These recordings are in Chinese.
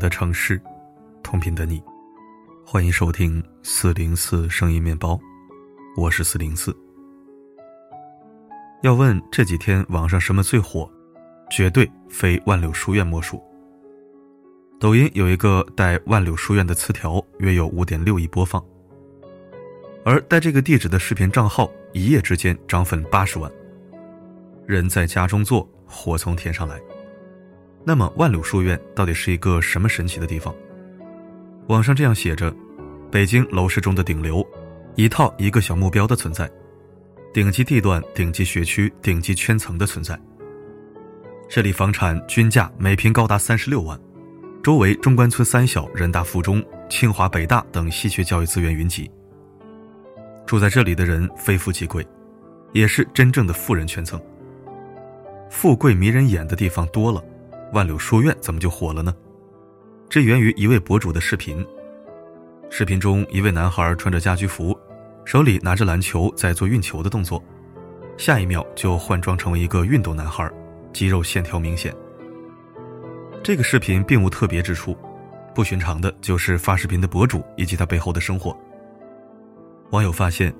的城市，同频的你，欢迎收听四零四声音面包，我是四零四。要问这几天网上什么最火，绝对非万柳书院莫属。抖音有一个带万柳书院的词条，约有五点六亿播放，而带这个地址的视频账号一夜之间涨粉八十万。人在家中坐，火从天上来。那么万柳书院到底是一个什么神奇的地方？网上这样写着：北京楼市中的顶流，一套一个小目标的存在，顶级地段、顶级学区、顶级圈层的存在。这里房产均价每平高达三十六万，周围中关村三小、人大附中、清华、北大等稀缺教育资源云集。住在这里的人非富即贵，也是真正的富人圈层。富贵迷人眼的地方多了。万柳书院怎么就火了呢？这源于一位博主的视频。视频中，一位男孩穿着家居服，手里拿着篮球在做运球的动作，下一秒就换装成为一个运动男孩，肌肉线条明显。这个视频并无特别之处，不寻常的就是发视频的博主以及他背后的生活。网友发现，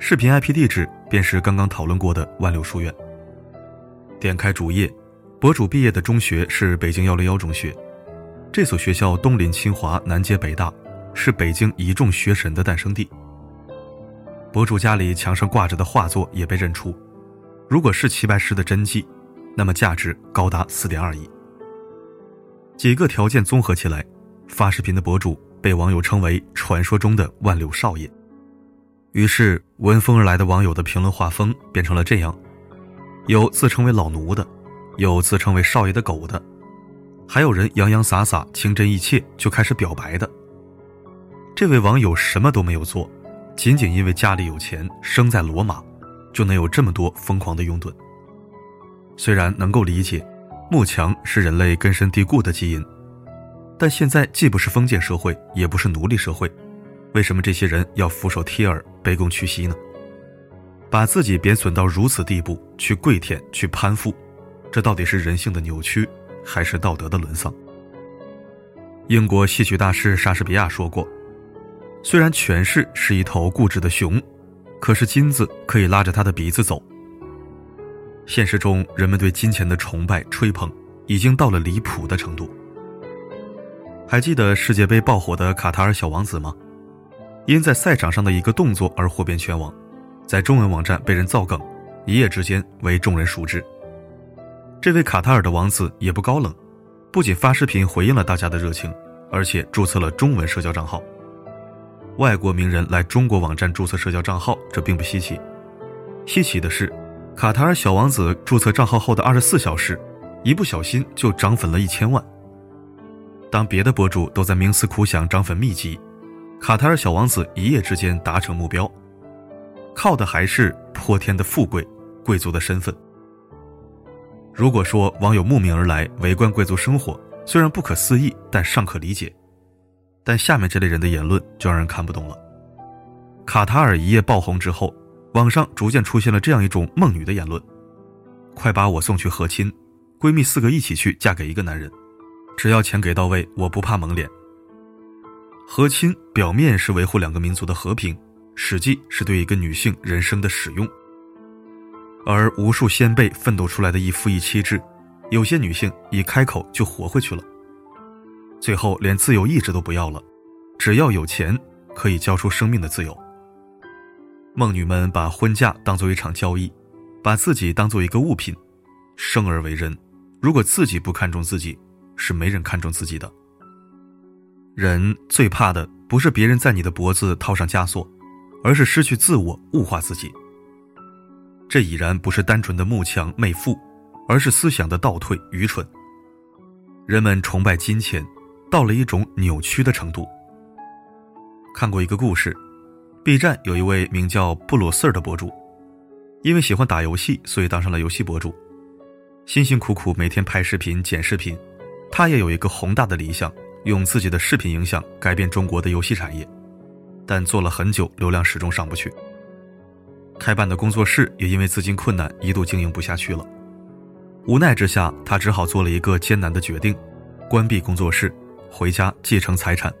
视频 IP 地址便是刚刚讨论过的万柳书院。点开主页。博主毕业的中学是北京幺零幺中学，这所学校东临清华，南接北大，是北京一众学神的诞生地。博主家里墙上挂着的画作也被认出，如果是齐白石的真迹，那么价值高达四点二亿。几个条件综合起来，发视频的博主被网友称为传说中的万柳少爷。于是闻风而来的网友的评论画风变成了这样：有自称为老奴的。有自称为少爷的狗的，还有人洋洋洒洒、情真意切就开始表白的。这位网友什么都没有做，仅仅因为家里有钱，生在罗马，就能有这么多疯狂的拥趸。虽然能够理解，慕强是人类根深蒂固的基因，但现在既不是封建社会，也不是奴隶社会，为什么这些人要俯首帖耳、卑躬屈膝呢？把自己贬损到如此地步，去跪舔、去攀附。这到底是人性的扭曲，还是道德的沦丧？英国戏曲大师莎士比亚说过：“虽然权势是一头固执的熊，可是金子可以拉着他的鼻子走。”现实中，人们对金钱的崇拜、吹捧，已经到了离谱的程度。还记得世界杯爆火的卡塔尔小王子吗？因在赛场上的一个动作而火遍全网，在中文网站被人造梗，一夜之间为众人熟知。这位卡塔尔的王子也不高冷，不仅发视频回应了大家的热情，而且注册了中文社交账号。外国名人来中国网站注册社交账号，这并不稀奇。稀奇的是，卡塔尔小王子注册账号后的二十四小时，一不小心就涨粉了一千万。当别的博主都在冥思苦想涨粉秘籍，卡塔尔小王子一夜之间达成目标，靠的还是泼天的富贵、贵族的身份。如果说网友慕名而来围观贵族生活，虽然不可思议，但尚可理解。但下面这类人的言论就让人看不懂了。卡塔尔一夜爆红之后，网上逐渐出现了这样一种梦女的言论：“快把我送去和亲，闺蜜四个一起去嫁给一个男人，只要钱给到位，我不怕蒙脸。”和亲表面是维护两个民族的和平，实际是对一个女性人生的使用。而无数先辈奋斗出来的一夫一妻制，有些女性一开口就活回去了，最后连自由意志都不要了，只要有钱可以交出生命的自由。梦女们把婚嫁当做一场交易，把自己当做一个物品，生而为人，如果自己不看重自己，是没人看重自己的。人最怕的不是别人在你的脖子套上枷锁，而是失去自我，物化自己。这已然不是单纯的慕强媚富，而是思想的倒退愚蠢。人们崇拜金钱，到了一种扭曲的程度。看过一个故事，B 站有一位名叫布鲁瑟尔的博主，因为喜欢打游戏，所以当上了游戏博主。辛辛苦苦每天拍视频、剪视频，他也有一个宏大的理想，用自己的视频影响改变中国的游戏产业，但做了很久，流量始终上不去。开办的工作室也因为资金困难，一度经营不下去了。无奈之下，他只好做了一个艰难的决定：关闭工作室，回家继承财产。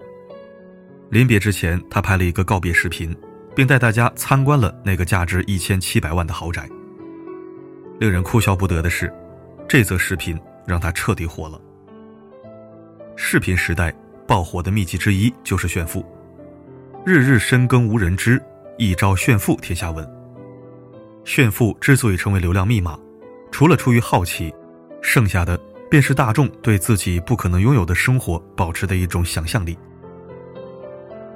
临别之前，他拍了一个告别视频，并带大家参观了那个价值一千七百万的豪宅。令人哭笑不得的是，这则视频让他彻底火了。视频时代爆火的秘籍之一就是炫富，日日深耕无人知，一朝炫富天下闻。炫富之所以成为流量密码，除了出于好奇，剩下的便是大众对自己不可能拥有的生活保持的一种想象力。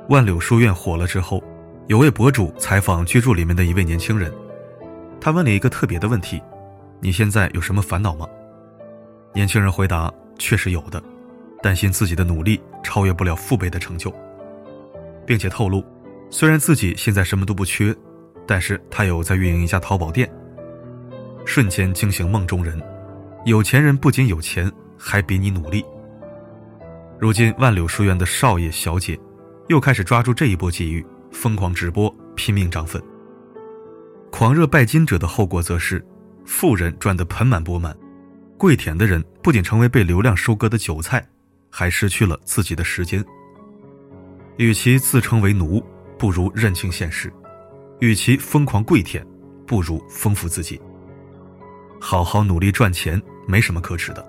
万柳书院火了之后，有位博主采访居住里面的一位年轻人，他问了一个特别的问题：“你现在有什么烦恼吗？”年轻人回答：“确实有的，担心自己的努力超越不了父辈的成就，并且透露，虽然自己现在什么都不缺。”但是他有在运营一家淘宝店，瞬间惊醒梦中人。有钱人不仅有钱，还比你努力。如今万柳书院的少爷小姐，又开始抓住这一波机遇，疯狂直播，拼命涨粉。狂热拜金者的后果则是，富人赚得盆满钵满，跪舔的人不仅成为被流量收割的韭菜，还失去了自己的时间。与其自称为奴，不如认清现实。与其疯狂跪舔，不如丰富自己。好好努力赚钱，没什么可耻的，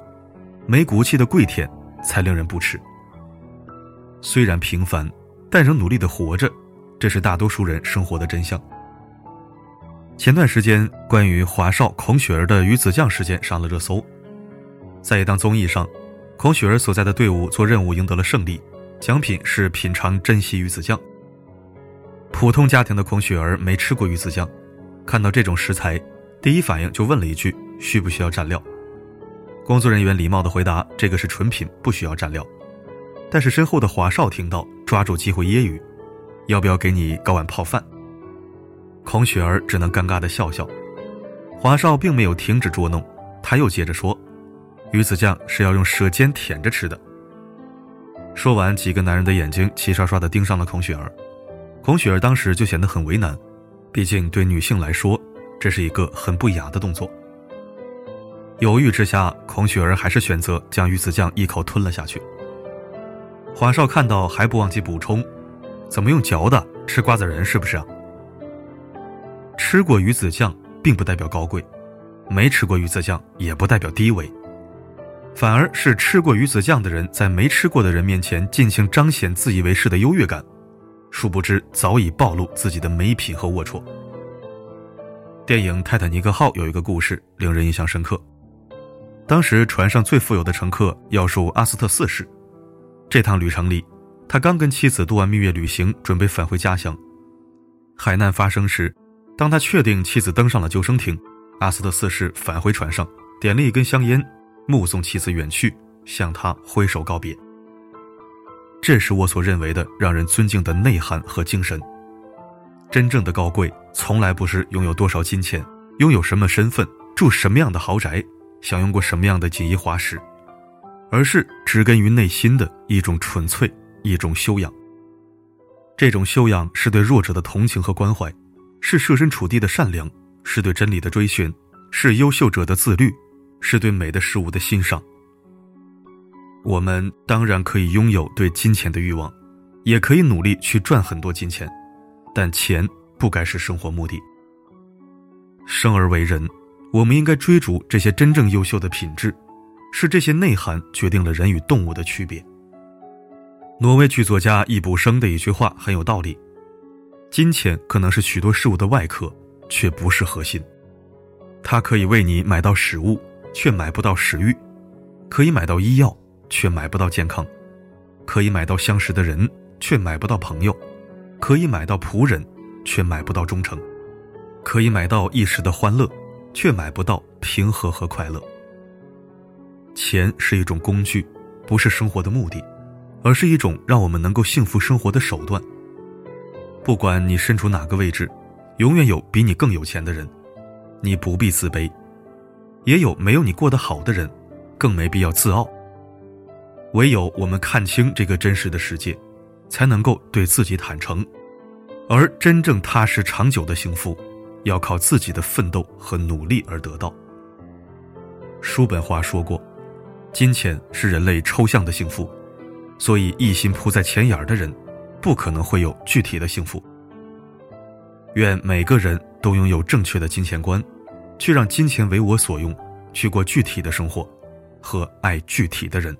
没骨气的跪舔才令人不齿。虽然平凡，但仍努力的活着，这是大多数人生活的真相。前段时间，关于华少孔雪儿的鱼子酱事件上了热搜。在一档综艺上，孔雪儿所在的队伍做任务赢得了胜利，奖品是品尝珍稀鱼子酱。普通家庭的孔雪儿没吃过鱼子酱，看到这种食材，第一反应就问了一句：“需不需要蘸料？”工作人员礼貌地回答：“这个是纯品，不需要蘸料。”但是身后的华少听到，抓住机会揶揄：“要不要给你搞碗泡饭？”孔雪儿只能尴尬地笑笑。华少并没有停止捉弄，他又接着说：“鱼子酱是要用舌尖舔着吃的。”说完，几个男人的眼睛齐刷刷地盯上了孔雪儿。孔雪儿当时就显得很为难，毕竟对女性来说，这是一个很不雅的动作。犹豫之下，孔雪儿还是选择将鱼子酱一口吞了下去。华少看到还不忘记补充：“怎么用嚼的？吃瓜子仁是不是啊？”吃过鱼子酱并不代表高贵，没吃过鱼子酱也不代表低微，反而是吃过鱼子酱的人在没吃过的人面前尽情彰显自以为是的优越感。殊不知，早已暴露自己的没品和龌龊。电影《泰坦尼克号》有一个故事令人印象深刻。当时船上最富有的乘客要数阿斯特四世。这趟旅程里，他刚跟妻子度完蜜月旅行，准备返回家乡。海难发生时，当他确定妻子登上了救生艇，阿斯特四世返回船上，点了一根香烟，目送妻子远去，向他挥手告别。这是我所认为的让人尊敬的内涵和精神。真正的高贵，从来不是拥有多少金钱，拥有什么身份，住什么样的豪宅，享用过什么样的锦衣华食，而是植根于内心的一种纯粹，一种修养。这种修养是对弱者的同情和关怀，是设身处地的善良，是对真理的追寻，是优秀者的自律，是对美的事物的欣赏。我们当然可以拥有对金钱的欲望，也可以努力去赚很多金钱，但钱不该是生活目的。生而为人，我们应该追逐这些真正优秀的品质，是这些内涵决定了人与动物的区别。挪威剧作家易卜生的一句话很有道理：金钱可能是许多事物的外壳，却不是核心。它可以为你买到食物，却买不到食欲；可以买到医药。却买不到健康，可以买到相识的人，却买不到朋友；可以买到仆人，却买不到忠诚；可以买到一时的欢乐，却买不到平和和快乐。钱是一种工具，不是生活的目的，而是一种让我们能够幸福生活的手段。不管你身处哪个位置，永远有比你更有钱的人，你不必自卑；也有没有你过得好的人，更没必要自傲。唯有我们看清这个真实的世界，才能够对自己坦诚。而真正踏实长久的幸福，要靠自己的奋斗和努力而得到。叔本华说过：“金钱是人类抽象的幸福，所以一心扑在钱眼儿的人，不可能会有具体的幸福。愿每个人都拥有正确的金钱观，去让金钱为我所用，去过具体的生活，和爱具体的人。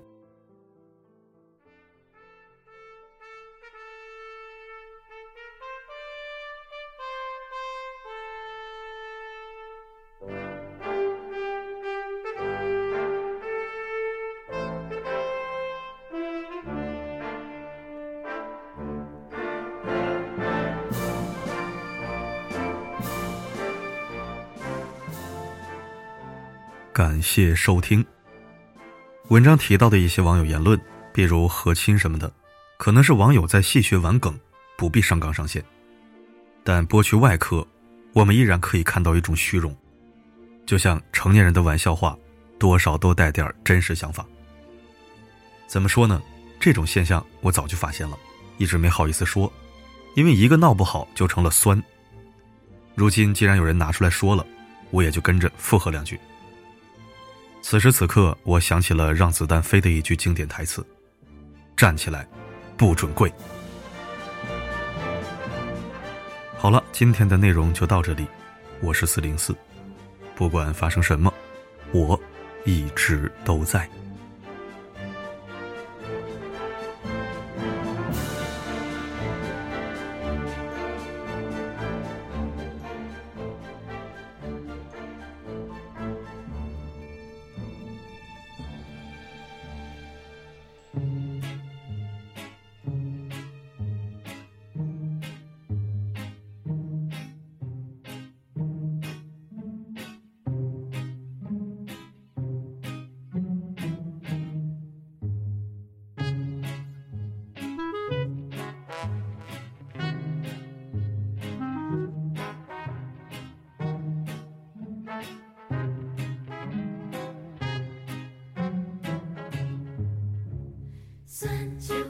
感谢收听。文章提到的一些网友言论，比如和亲什么的，可能是网友在戏谑玩梗，不必上纲上线。但剥去外壳，我们依然可以看到一种虚荣，就像成年人的玩笑话，多少都带点真实想法。怎么说呢？这种现象我早就发现了，一直没好意思说，因为一个闹不好就成了酸。如今既然有人拿出来说了，我也就跟着附和两句。此时此刻，我想起了《让子弹飞》的一句经典台词：“站起来，不准跪。”好了，今天的内容就到这里。我是四零四，不管发生什么，我一直都在。三九